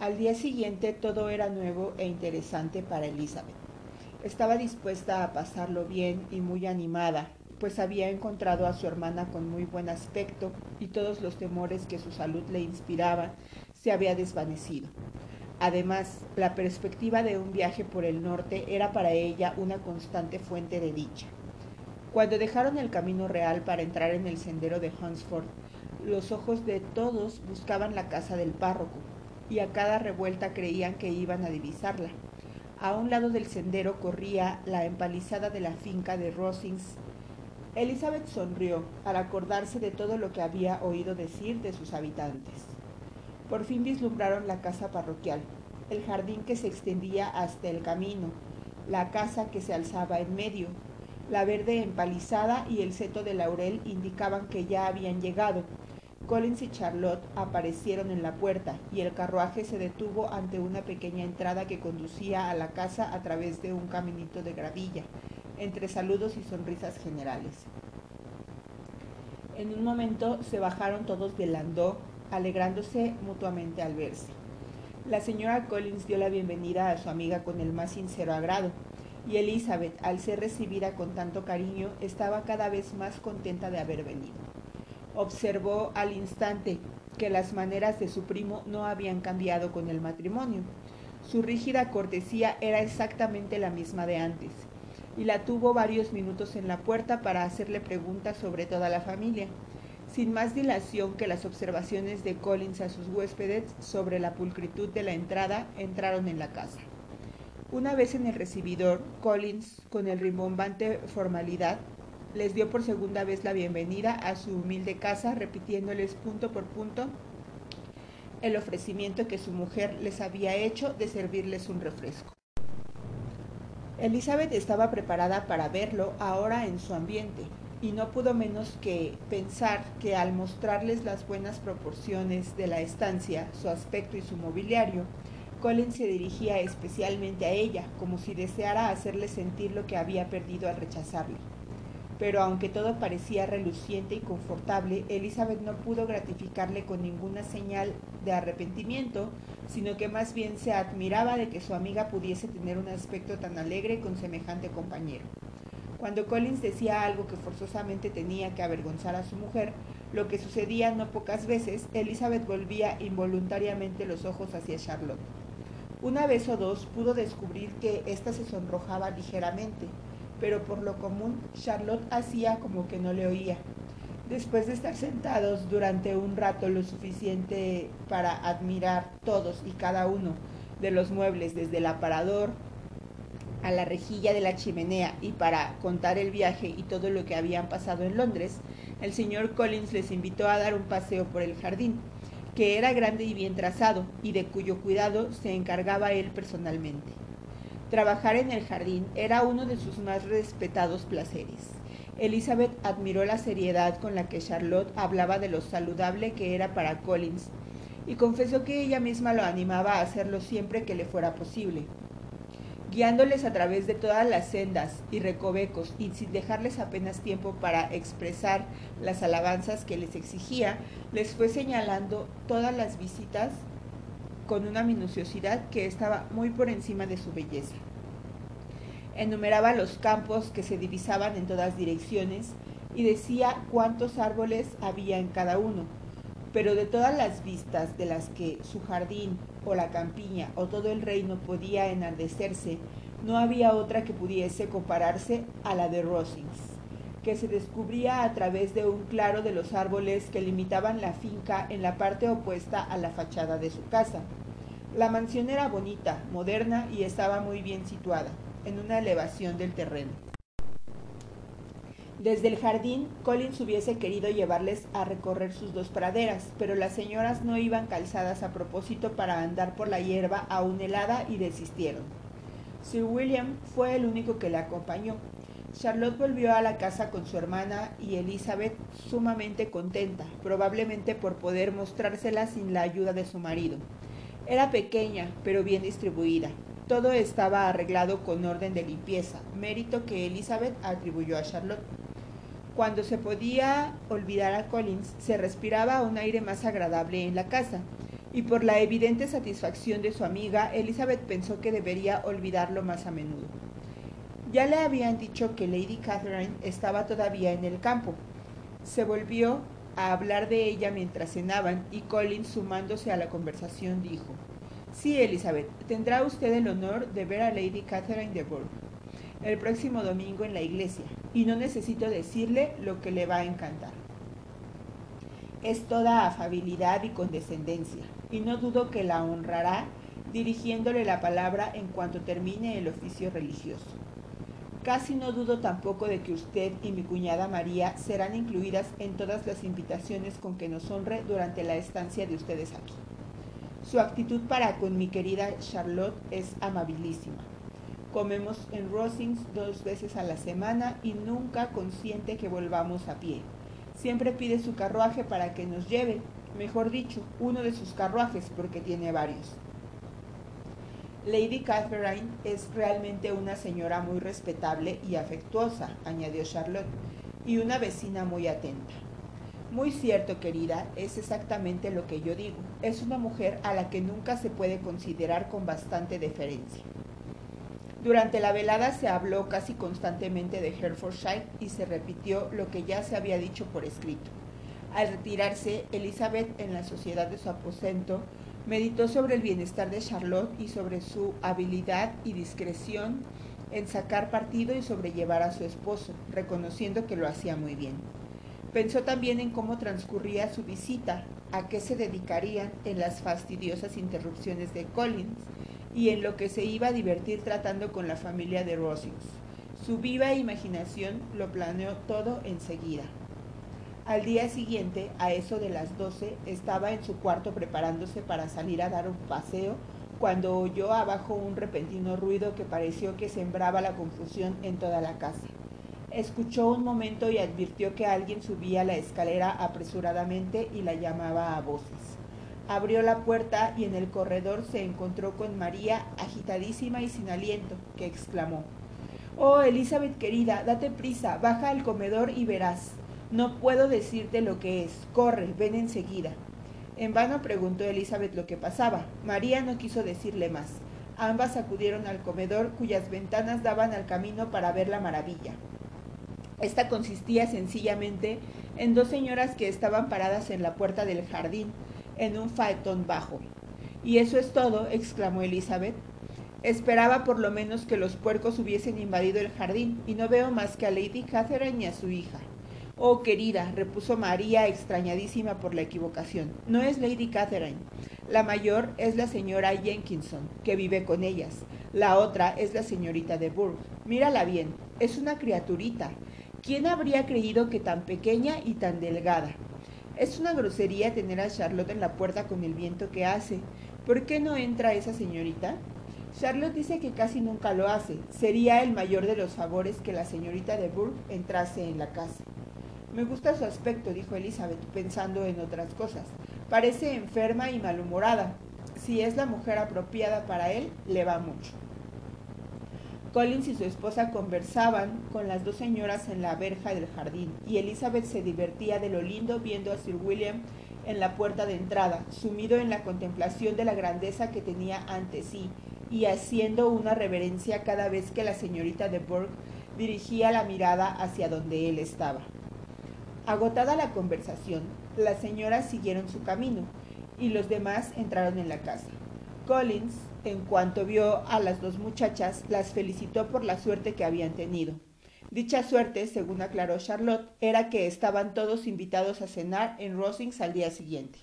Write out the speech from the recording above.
Al día siguiente todo era nuevo e interesante para Elizabeth. Estaba dispuesta a pasarlo bien y muy animada, pues había encontrado a su hermana con muy buen aspecto y todos los temores que su salud le inspiraba se había desvanecido. Además, la perspectiva de un viaje por el norte era para ella una constante fuente de dicha. Cuando dejaron el camino real para entrar en el sendero de Hunsford, los ojos de todos buscaban la casa del párroco, y a cada revuelta creían que iban a divisarla. A un lado del sendero corría la empalizada de la finca de Rosings. Elizabeth sonrió al acordarse de todo lo que había oído decir de sus habitantes. Por fin vislumbraron la casa parroquial, el jardín que se extendía hasta el camino, la casa que se alzaba en medio. La verde empalizada y el seto de laurel indicaban que ya habían llegado. Collins y Charlotte aparecieron en la puerta y el carruaje se detuvo ante una pequeña entrada que conducía a la casa a través de un caminito de gravilla, entre saludos y sonrisas generales. En un momento se bajaron todos del landó alegrándose mutuamente al verse. La señora Collins dio la bienvenida a su amiga con el más sincero agrado, y Elizabeth, al ser recibida con tanto cariño, estaba cada vez más contenta de haber venido. Observó al instante que las maneras de su primo no habían cambiado con el matrimonio. Su rígida cortesía era exactamente la misma de antes, y la tuvo varios minutos en la puerta para hacerle preguntas sobre toda la familia sin más dilación que las observaciones de Collins a sus huéspedes sobre la pulcritud de la entrada, entraron en la casa. Una vez en el recibidor, Collins, con el rimbombante formalidad, les dio por segunda vez la bienvenida a su humilde casa, repitiéndoles punto por punto el ofrecimiento que su mujer les había hecho de servirles un refresco. Elizabeth estaba preparada para verlo ahora en su ambiente, y no pudo menos que pensar que al mostrarles las buenas proporciones de la estancia, su aspecto y su mobiliario, Colin se dirigía especialmente a ella, como si deseara hacerle sentir lo que había perdido al rechazarle. Pero aunque todo parecía reluciente y confortable, Elizabeth no pudo gratificarle con ninguna señal de arrepentimiento, sino que más bien se admiraba de que su amiga pudiese tener un aspecto tan alegre con semejante compañero. Cuando Collins decía algo que forzosamente tenía que avergonzar a su mujer, lo que sucedía no pocas veces, Elizabeth volvía involuntariamente los ojos hacia Charlotte. Una vez o dos pudo descubrir que ésta se sonrojaba ligeramente, pero por lo común Charlotte hacía como que no le oía. Después de estar sentados durante un rato lo suficiente para admirar todos y cada uno de los muebles desde el aparador, a la rejilla de la chimenea y para contar el viaje y todo lo que habían pasado en Londres, el señor Collins les invitó a dar un paseo por el jardín, que era grande y bien trazado, y de cuyo cuidado se encargaba él personalmente. Trabajar en el jardín era uno de sus más respetados placeres. Elizabeth admiró la seriedad con la que Charlotte hablaba de lo saludable que era para Collins, y confesó que ella misma lo animaba a hacerlo siempre que le fuera posible guiándoles a través de todas las sendas y recovecos y sin dejarles apenas tiempo para expresar las alabanzas que les exigía, les fue señalando todas las visitas con una minuciosidad que estaba muy por encima de su belleza. Enumeraba los campos que se divisaban en todas direcciones y decía cuántos árboles había en cada uno, pero de todas las vistas de las que su jardín o la campiña o todo el reino podía enardecerse, no había otra que pudiese compararse a la de Rosings, que se descubría a través de un claro de los árboles que limitaban la finca en la parte opuesta a la fachada de su casa. La mansión era bonita, moderna y estaba muy bien situada, en una elevación del terreno. Desde el jardín, Collins hubiese querido llevarles a recorrer sus dos praderas, pero las señoras no iban calzadas a propósito para andar por la hierba aún helada y desistieron. Sir William fue el único que le acompañó. Charlotte volvió a la casa con su hermana y Elizabeth sumamente contenta, probablemente por poder mostrársela sin la ayuda de su marido. Era pequeña, pero bien distribuida. Todo estaba arreglado con orden de limpieza, mérito que Elizabeth atribuyó a Charlotte. Cuando se podía olvidar a Collins, se respiraba un aire más agradable en la casa. y por la evidente satisfacción de su amiga, Elizabeth pensó que debería olvidarlo más a menudo. Ya le habían dicho que Lady Catherine estaba todavía en el campo. Se volvió a hablar de ella mientras cenaban y Colin, sumándose a la conversación, dijo, Sí, Elizabeth, tendrá usted el honor de ver a Lady Catherine de Bourgh el próximo domingo en la iglesia, y no necesito decirle lo que le va a encantar. Es toda afabilidad y condescendencia, y no dudo que la honrará dirigiéndole la palabra en cuanto termine el oficio religioso. Casi no dudo tampoco de que usted y mi cuñada María serán incluidas en todas las invitaciones con que nos honre durante la estancia de ustedes aquí. Su actitud para con mi querida Charlotte es amabilísima. Comemos en Rosings dos veces a la semana y nunca consiente que volvamos a pie. Siempre pide su carruaje para que nos lleve, mejor dicho, uno de sus carruajes porque tiene varios. Lady Catherine es realmente una señora muy respetable y afectuosa, añadió Charlotte, y una vecina muy atenta. Muy cierto, querida, es exactamente lo que yo digo. Es una mujer a la que nunca se puede considerar con bastante deferencia. Durante la velada se habló casi constantemente de Herefordshire y se repitió lo que ya se había dicho por escrito. Al retirarse, Elizabeth, en la sociedad de su aposento, Meditó sobre el bienestar de Charlotte y sobre su habilidad y discreción en sacar partido y sobrellevar a su esposo, reconociendo que lo hacía muy bien. Pensó también en cómo transcurría su visita, a qué se dedicarían en las fastidiosas interrupciones de Collins y en lo que se iba a divertir tratando con la familia de Rosings. Su viva imaginación lo planeó todo enseguida. Al día siguiente, a eso de las doce, estaba en su cuarto preparándose para salir a dar un paseo cuando oyó abajo un repentino ruido que pareció que sembraba la confusión en toda la casa. Escuchó un momento y advirtió que alguien subía la escalera apresuradamente y la llamaba a voces. Abrió la puerta y en el corredor se encontró con María, agitadísima y sin aliento, que exclamó Oh, Elizabeth querida, date prisa, baja al comedor y verás. No puedo decirte lo que es. Corre, ven enseguida. En vano preguntó Elizabeth lo que pasaba. María no quiso decirle más. Ambas acudieron al comedor cuyas ventanas daban al camino para ver la maravilla. Esta consistía sencillamente en dos señoras que estaban paradas en la puerta del jardín, en un faetón bajo. ¿Y eso es todo? exclamó Elizabeth. Esperaba por lo menos que los puercos hubiesen invadido el jardín, y no veo más que a Lady Catherine y a su hija. Oh, querida, repuso María, extrañadísima por la equivocación, no es Lady Catherine. La mayor es la señora Jenkinson, que vive con ellas. La otra es la señorita de Burgh. Mírala bien, es una criaturita. ¿Quién habría creído que tan pequeña y tan delgada? Es una grosería tener a Charlotte en la puerta con el viento que hace. ¿Por qué no entra esa señorita? Charlotte dice que casi nunca lo hace. Sería el mayor de los favores que la señorita de Burgh entrase en la casa. Me gusta su aspecto, dijo Elizabeth, pensando en otras cosas. Parece enferma y malhumorada. Si es la mujer apropiada para él, le va mucho. Collins y su esposa conversaban con las dos señoras en la verja del jardín, y Elizabeth se divertía de lo lindo viendo a Sir William en la puerta de entrada, sumido en la contemplación de la grandeza que tenía ante sí, y haciendo una reverencia cada vez que la señorita de Burgh dirigía la mirada hacia donde él estaba. Agotada la conversación, las señoras siguieron su camino y los demás entraron en la casa. Collins, en cuanto vio a las dos muchachas, las felicitó por la suerte que habían tenido. Dicha suerte, según aclaró Charlotte, era que estaban todos invitados a cenar en Rosings al día siguiente.